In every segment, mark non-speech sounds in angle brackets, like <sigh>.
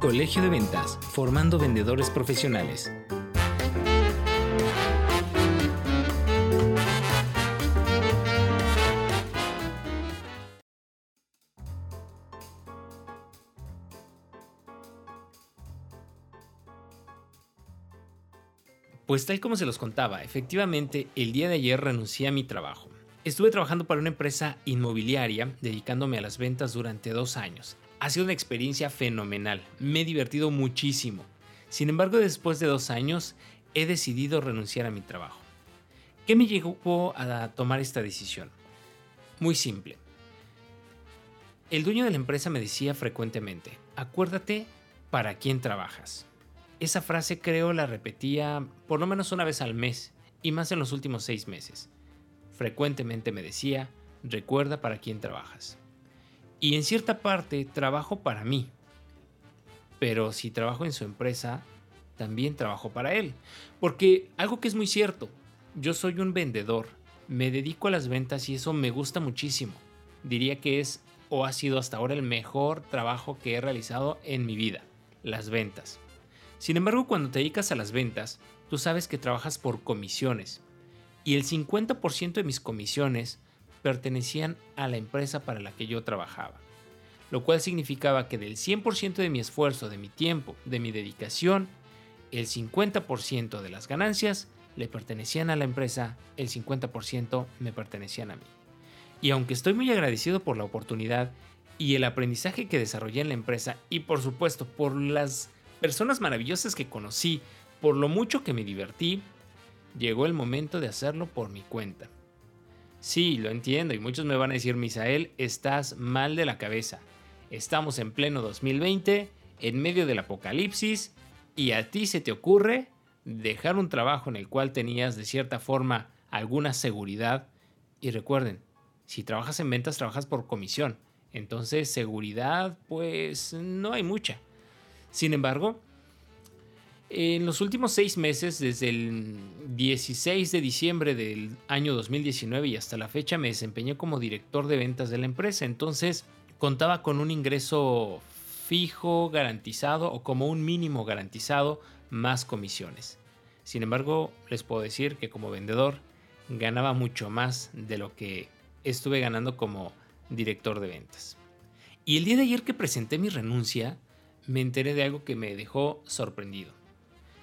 Colegio de Ventas, formando vendedores profesionales. Pues tal como se los contaba, efectivamente el día de ayer renuncié a mi trabajo. Estuve trabajando para una empresa inmobiliaria dedicándome a las ventas durante dos años. Ha sido una experiencia fenomenal, me he divertido muchísimo. Sin embargo, después de dos años he decidido renunciar a mi trabajo. ¿Qué me llevó a tomar esta decisión? Muy simple. El dueño de la empresa me decía frecuentemente, acuérdate para quién trabajas. Esa frase creo la repetía por lo menos una vez al mes y más en los últimos seis meses. Frecuentemente me decía, recuerda para quién trabajas. Y en cierta parte trabajo para mí. Pero si trabajo en su empresa, también trabajo para él. Porque algo que es muy cierto, yo soy un vendedor, me dedico a las ventas y eso me gusta muchísimo. Diría que es o ha sido hasta ahora el mejor trabajo que he realizado en mi vida, las ventas. Sin embargo, cuando te dedicas a las ventas, tú sabes que trabajas por comisiones. Y el 50% de mis comisiones pertenecían a la empresa para la que yo trabajaba. Lo cual significaba que del 100% de mi esfuerzo, de mi tiempo, de mi dedicación, el 50% de las ganancias le pertenecían a la empresa, el 50% me pertenecían a mí. Y aunque estoy muy agradecido por la oportunidad y el aprendizaje que desarrollé en la empresa y por supuesto por las personas maravillosas que conocí, por lo mucho que me divertí, llegó el momento de hacerlo por mi cuenta. Sí, lo entiendo y muchos me van a decir, Misael, estás mal de la cabeza. Estamos en pleno 2020, en medio del apocalipsis, y a ti se te ocurre dejar un trabajo en el cual tenías de cierta forma alguna seguridad. Y recuerden, si trabajas en ventas, trabajas por comisión. Entonces, seguridad, pues no hay mucha. Sin embargo, en los últimos seis meses, desde el 16 de diciembre del año 2019 y hasta la fecha, me desempeñé como director de ventas de la empresa. Entonces, contaba con un ingreso fijo garantizado o como un mínimo garantizado más comisiones. Sin embargo, les puedo decir que como vendedor ganaba mucho más de lo que estuve ganando como director de ventas. Y el día de ayer que presenté mi renuncia, me enteré de algo que me dejó sorprendido.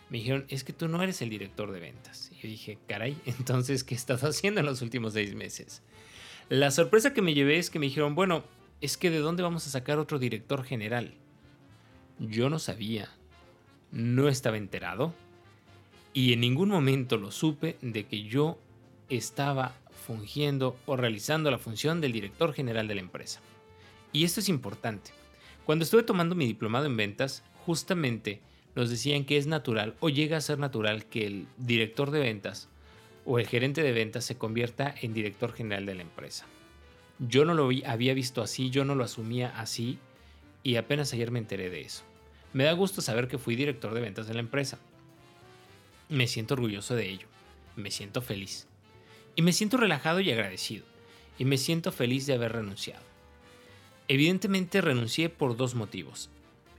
Me dijeron, es que tú no eres el director de ventas. Y yo dije, caray, <laughs> entonces, ¿qué estás haciendo en los últimos seis meses? La sorpresa que me llevé es que me dijeron, bueno, es que de dónde vamos a sacar otro director general. Yo no sabía, no estaba enterado y en ningún momento lo supe de que yo estaba fungiendo o realizando la función del director general de la empresa. Y esto es importante cuando estuve tomando mi diplomado en ventas, justamente nos decían que es natural o llega a ser natural que el director de ventas o el gerente de ventas se convierta en director general de la empresa. Yo no lo había visto así, yo no lo asumía así y apenas ayer me enteré de eso. Me da gusto saber que fui director de ventas de la empresa. Me siento orgulloso de ello, me siento feliz y me siento relajado y agradecido y me siento feliz de haber renunciado. Evidentemente renuncié por dos motivos.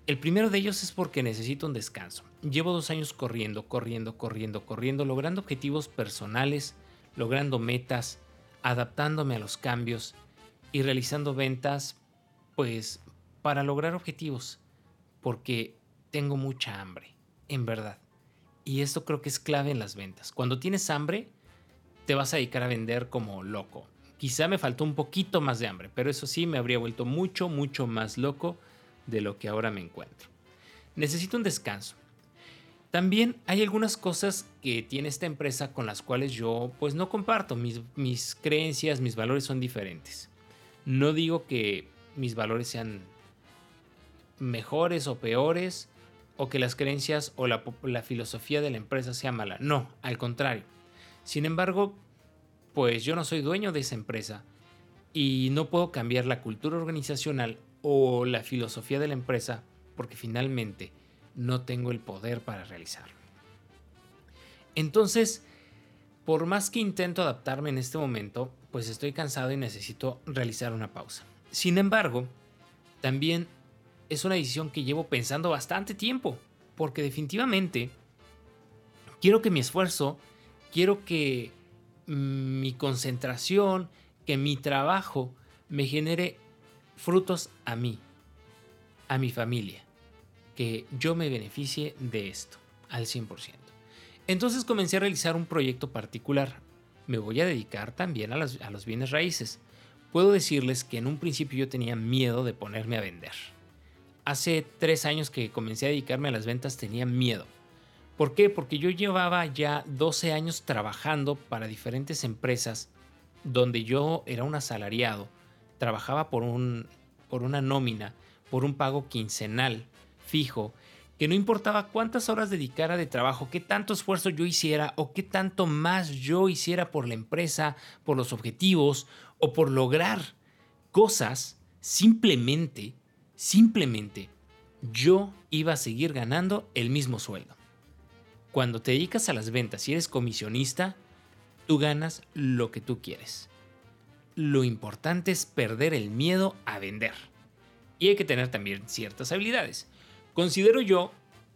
El primero de ellos es porque necesito un descanso. Llevo dos años corriendo, corriendo, corriendo, corriendo, logrando objetivos personales, logrando metas, adaptándome a los cambios y realizando ventas, pues para lograr objetivos, porque tengo mucha hambre, en verdad. Y esto creo que es clave en las ventas. Cuando tienes hambre, te vas a dedicar a vender como loco. Quizá me faltó un poquito más de hambre, pero eso sí me habría vuelto mucho, mucho más loco de lo que ahora me encuentro. Necesito un descanso. También hay algunas cosas que tiene esta empresa con las cuales yo pues no comparto. Mis, creencias, mis valores son diferentes. No digo que mis valores sean mejores o peores o que las creencias o la, la filosofía de la empresa sea mala. No, al contrario. Sin embargo, pues yo no soy dueño de esa empresa y no puedo cambiar la cultura organizacional o la filosofía de la empresa porque finalmente no tengo el poder para realizarlo. Entonces, por más que intento adaptarme en este momento, pues estoy cansado y necesito realizar una pausa. Sin embargo, también es una decisión que llevo pensando bastante tiempo, porque definitivamente quiero que mi esfuerzo, quiero que mi concentración, que mi trabajo me genere frutos a mí, a mi familia, que yo me beneficie de esto al 100%. Entonces comencé a realizar un proyecto particular. Me voy a dedicar también a, los bienes raíces. Puedo decirles que en un principio yo tenía miedo de ponerme a vender. Hace tres años que comencé a dedicarme a las ventas tenía miedo. ¿Por qué? Porque yo llevaba ya 12 años trabajando para diferentes empresas donde yo era un asalariado, trabajaba por, un, por una nómina, por un pago quincenal fijo, que no importaba cuántas horas dedicara de trabajo, qué tanto esfuerzo yo hiciera o qué tanto más yo hiciera por la empresa, por los objetivos o por lograr cosas, simplemente, simplemente, yo iba a seguir ganando el mismo sueldo. Cuando te dedicas a las ventas y eres comisionista, tú ganas lo que tú quieres. Lo importante es perder el miedo a vender. Y hay que tener también ciertas habilidades. Considero yo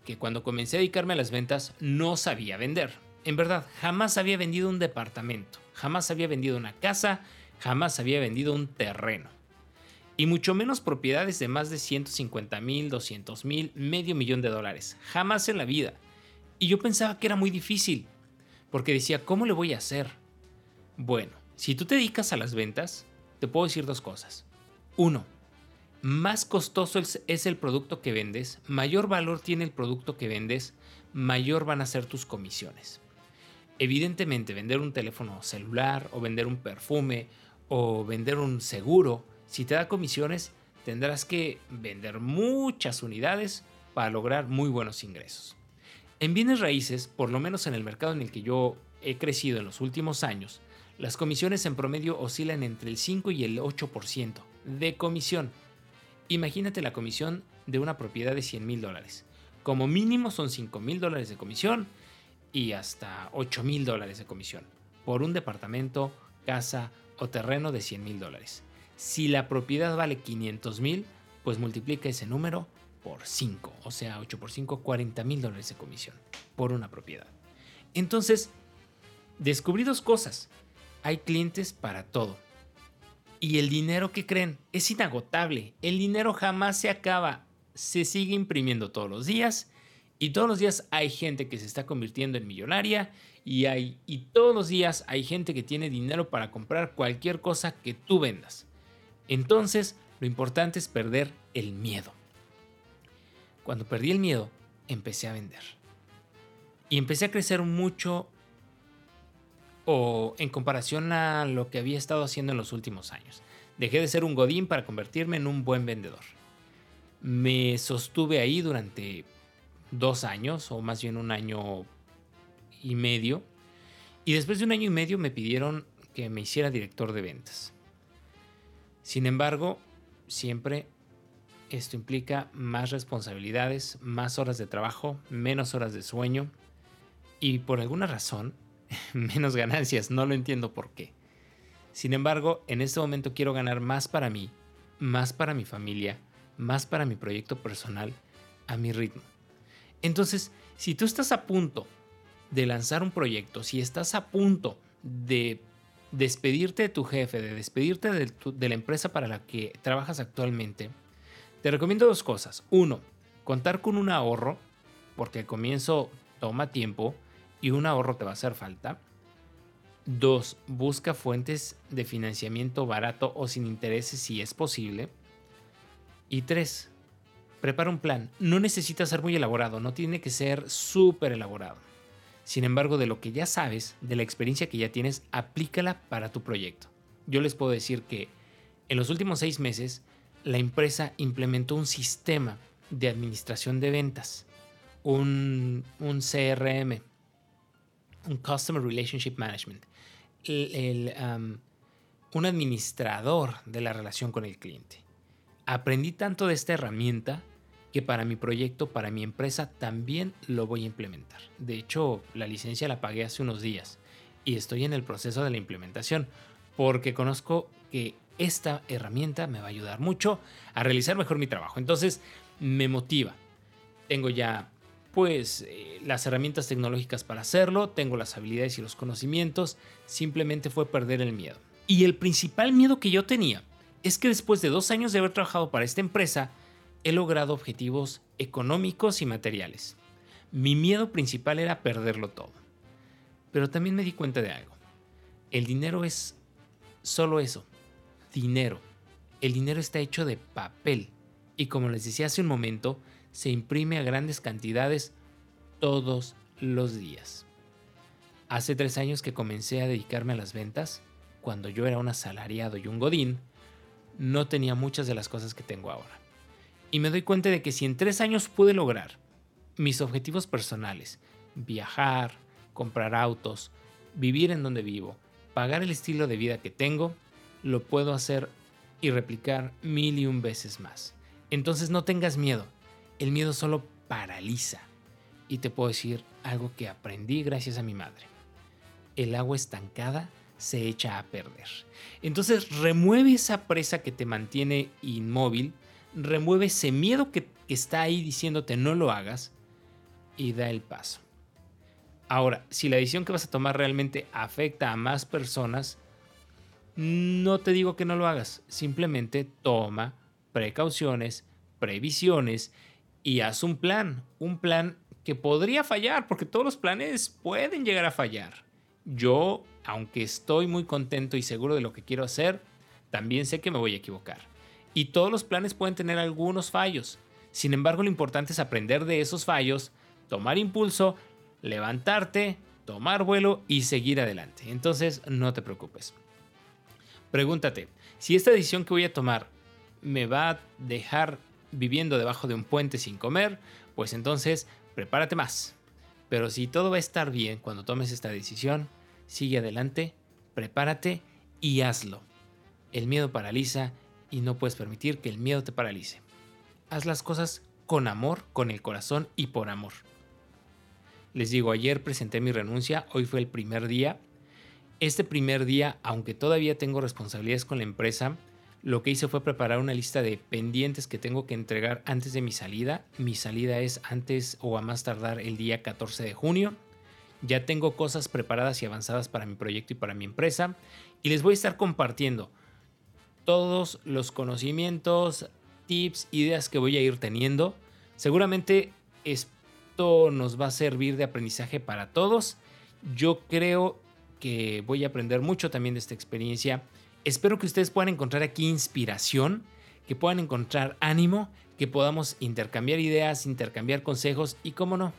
que cuando comencé a dedicarme a las ventas no sabía vender. En verdad, jamás había vendido un departamento, jamás había vendido una casa, jamás había vendido un terreno. Y mucho menos propiedades de más de 150 mil, 200 mil, medio millón de dólares. Jamás en la vida. Y yo pensaba que era muy difícil, porque decía, ¿cómo le voy a hacer? Bueno, si tú te dedicas a las ventas, te puedo decir dos cosas. Uno, más costoso es el producto que vendes, mayor valor tiene el producto que vendes, mayor van a ser tus comisiones. Evidentemente, vender un teléfono celular o vender un perfume o vender un seguro, si te da comisiones, tendrás que vender muchas unidades para lograr muy buenos ingresos. En bienes raíces, por lo menos en el mercado en el que yo he crecido en los últimos años, las comisiones en promedio oscilan entre el 5 y el 8% de comisión. Imagínate la comisión de una propiedad de 100 mil dólares. Como mínimo son 5 mil dólares de comisión y hasta 8 mil dólares de comisión por un departamento, casa o terreno de 100 mil dólares. Si la propiedad vale 500 mil, pues multiplica ese número por 5, o sea, 8 por 5, 40 mil dólares de comisión por una propiedad. Entonces, descubrí dos cosas. Hay clientes para todo. Y el dinero que creen es inagotable. El dinero jamás se acaba. Se sigue imprimiendo todos los días. Y todos los días hay gente que se está convirtiendo en millonaria. Y, hay, y todos los días hay gente que tiene dinero para comprar cualquier cosa que tú vendas. Entonces, lo importante es perder el miedo. Cuando perdí el miedo, empecé a vender. Y empecé a crecer mucho o en comparación a lo que había estado haciendo en los últimos años. Dejé de ser un godín para convertirme en un buen vendedor. Me sostuve ahí durante dos años, o más bien un año y medio. Y después de un año y medio me pidieron que me hiciera director de ventas. Sin embargo, siempre esto implica más responsabilidades, más horas de trabajo, menos horas de sueño y por alguna razón <laughs> menos ganancias. No lo entiendo por qué. Sin embargo, en este momento quiero ganar más para mí, más para mi familia, más para mi proyecto personal, a mi ritmo. Entonces, si tú estás a punto de lanzar un proyecto, si estás a punto de despedirte de tu jefe, de despedirte de, la empresa para la que trabajas actualmente, te recomiendo dos cosas. Uno, contar con un ahorro, porque el comienzo toma tiempo y un ahorro te va a hacer falta. Dos, busca fuentes de financiamiento barato o sin intereses si es posible. Y tres, prepara un plan. No necesita ser muy elaborado, no tiene que ser súper elaborado. Sin embargo, de lo que ya sabes, de la experiencia que ya tienes, aplícala para tu proyecto. Yo les puedo decir que en los últimos seis meses la empresa implementó un sistema de administración de ventas, un, CRM, un Customer Relationship Management, un administrador de la relación con el cliente. Aprendí tanto de esta herramienta que para mi proyecto, para mi empresa, también lo voy a implementar. De hecho, la licencia la pagué hace unos días y estoy en el proceso de la implementación. porque conozco que esta herramienta me va a ayudar mucho a realizar mejor mi trabajo. Entonces, me motiva. Tengo ya pues eh, las herramientas tecnológicas para hacerlo, tengo las habilidades y los conocimientos, simplemente fue perder el miedo. Y el principal miedo que yo tenía es que después de dos años de haber trabajado para esta empresa, he logrado objetivos económicos y materiales. Mi miedo principal era perderlo todo. Pero también me di cuenta de algo. El dinero es solo eso, dinero. El dinero está hecho de papel y como les decía hace un momento, se imprime a grandes cantidades todos los días. Hace tres años que comencé a dedicarme a las ventas, cuando yo era un asalariado y un godín, no tenía muchas de las cosas que tengo ahora. Y me doy cuenta de que si en tres años pude lograr mis objetivos personales, viajar, comprar autos, vivir en donde vivo, pagar el estilo de vida que tengo, lo puedo hacer y replicar mil y un veces más. Entonces no tengas miedo, el miedo solo paraliza. Y te puedo decir algo que aprendí gracias a mi madre. El agua estancada se echa a perder. Entonces remueve esa presa que te mantiene inmóvil, remueve ese miedo que, que está ahí diciéndote no lo hagas y da el paso. Ahora, si la decisión que vas a tomar realmente afecta a más personas, no te digo que no lo hagas, simplemente toma precauciones, previsiones y haz un plan, un plan que podría fallar, porque todos los planes pueden llegar a fallar. Yo, aunque estoy muy contento y seguro de lo que quiero hacer, también sé que me voy a equivocar. Y todos los planes pueden tener algunos fallos. Sin embargo, lo importante es aprender de esos fallos, tomar impulso, levantarte, tomar vuelo y seguir adelante. Entonces, no te preocupes. Pregúntate, si esta decisión que voy a tomar me va a dejar viviendo debajo de un puente sin comer, pues entonces prepárate más. Pero si todo va a estar bien cuando tomes esta decisión, sigue adelante, prepárate y hazlo. El miedo paraliza y no puedes permitir que el miedo te paralice. Haz las cosas con amor, con el corazón y por amor. Les digo, ayer presenté mi renuncia, hoy fue el primer día. Este primer día, aunque todavía tengo responsabilidades con la empresa, lo que hice fue preparar una lista de pendientes que tengo que entregar antes de mi salida. Mi salida es antes o a más tardar el día 14 de junio. Ya tengo cosas preparadas y avanzadas para mi proyecto y para mi empresa. Y les voy a estar compartiendo todos los conocimientos, tips, ideas que voy a ir teniendo. Seguramente esto nos va a servir de aprendizaje para todos. Yo creo que voy a aprender mucho también de esta experiencia Espero que ustedes puedan encontrar aquí inspiración, que puedan encontrar ánimo, que podamos intercambiar ideas, intercambiar consejos y, cómo no,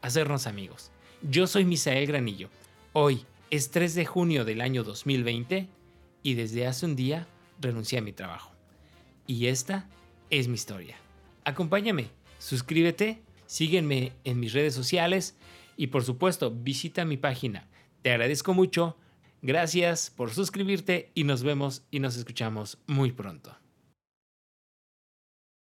hacernos amigos. Yo soy Misael Granillo. Hoy es 3 de junio del año 2020 y desde hace un día renuncié a mi trabajo. Y esta es mi historia. Acompáñame, suscríbete, sígueme en mis redes sociales y por supuesto visita mi página. Te agradezco mucho Gracias por suscribirte y nos vemos y nos escuchamos muy pronto.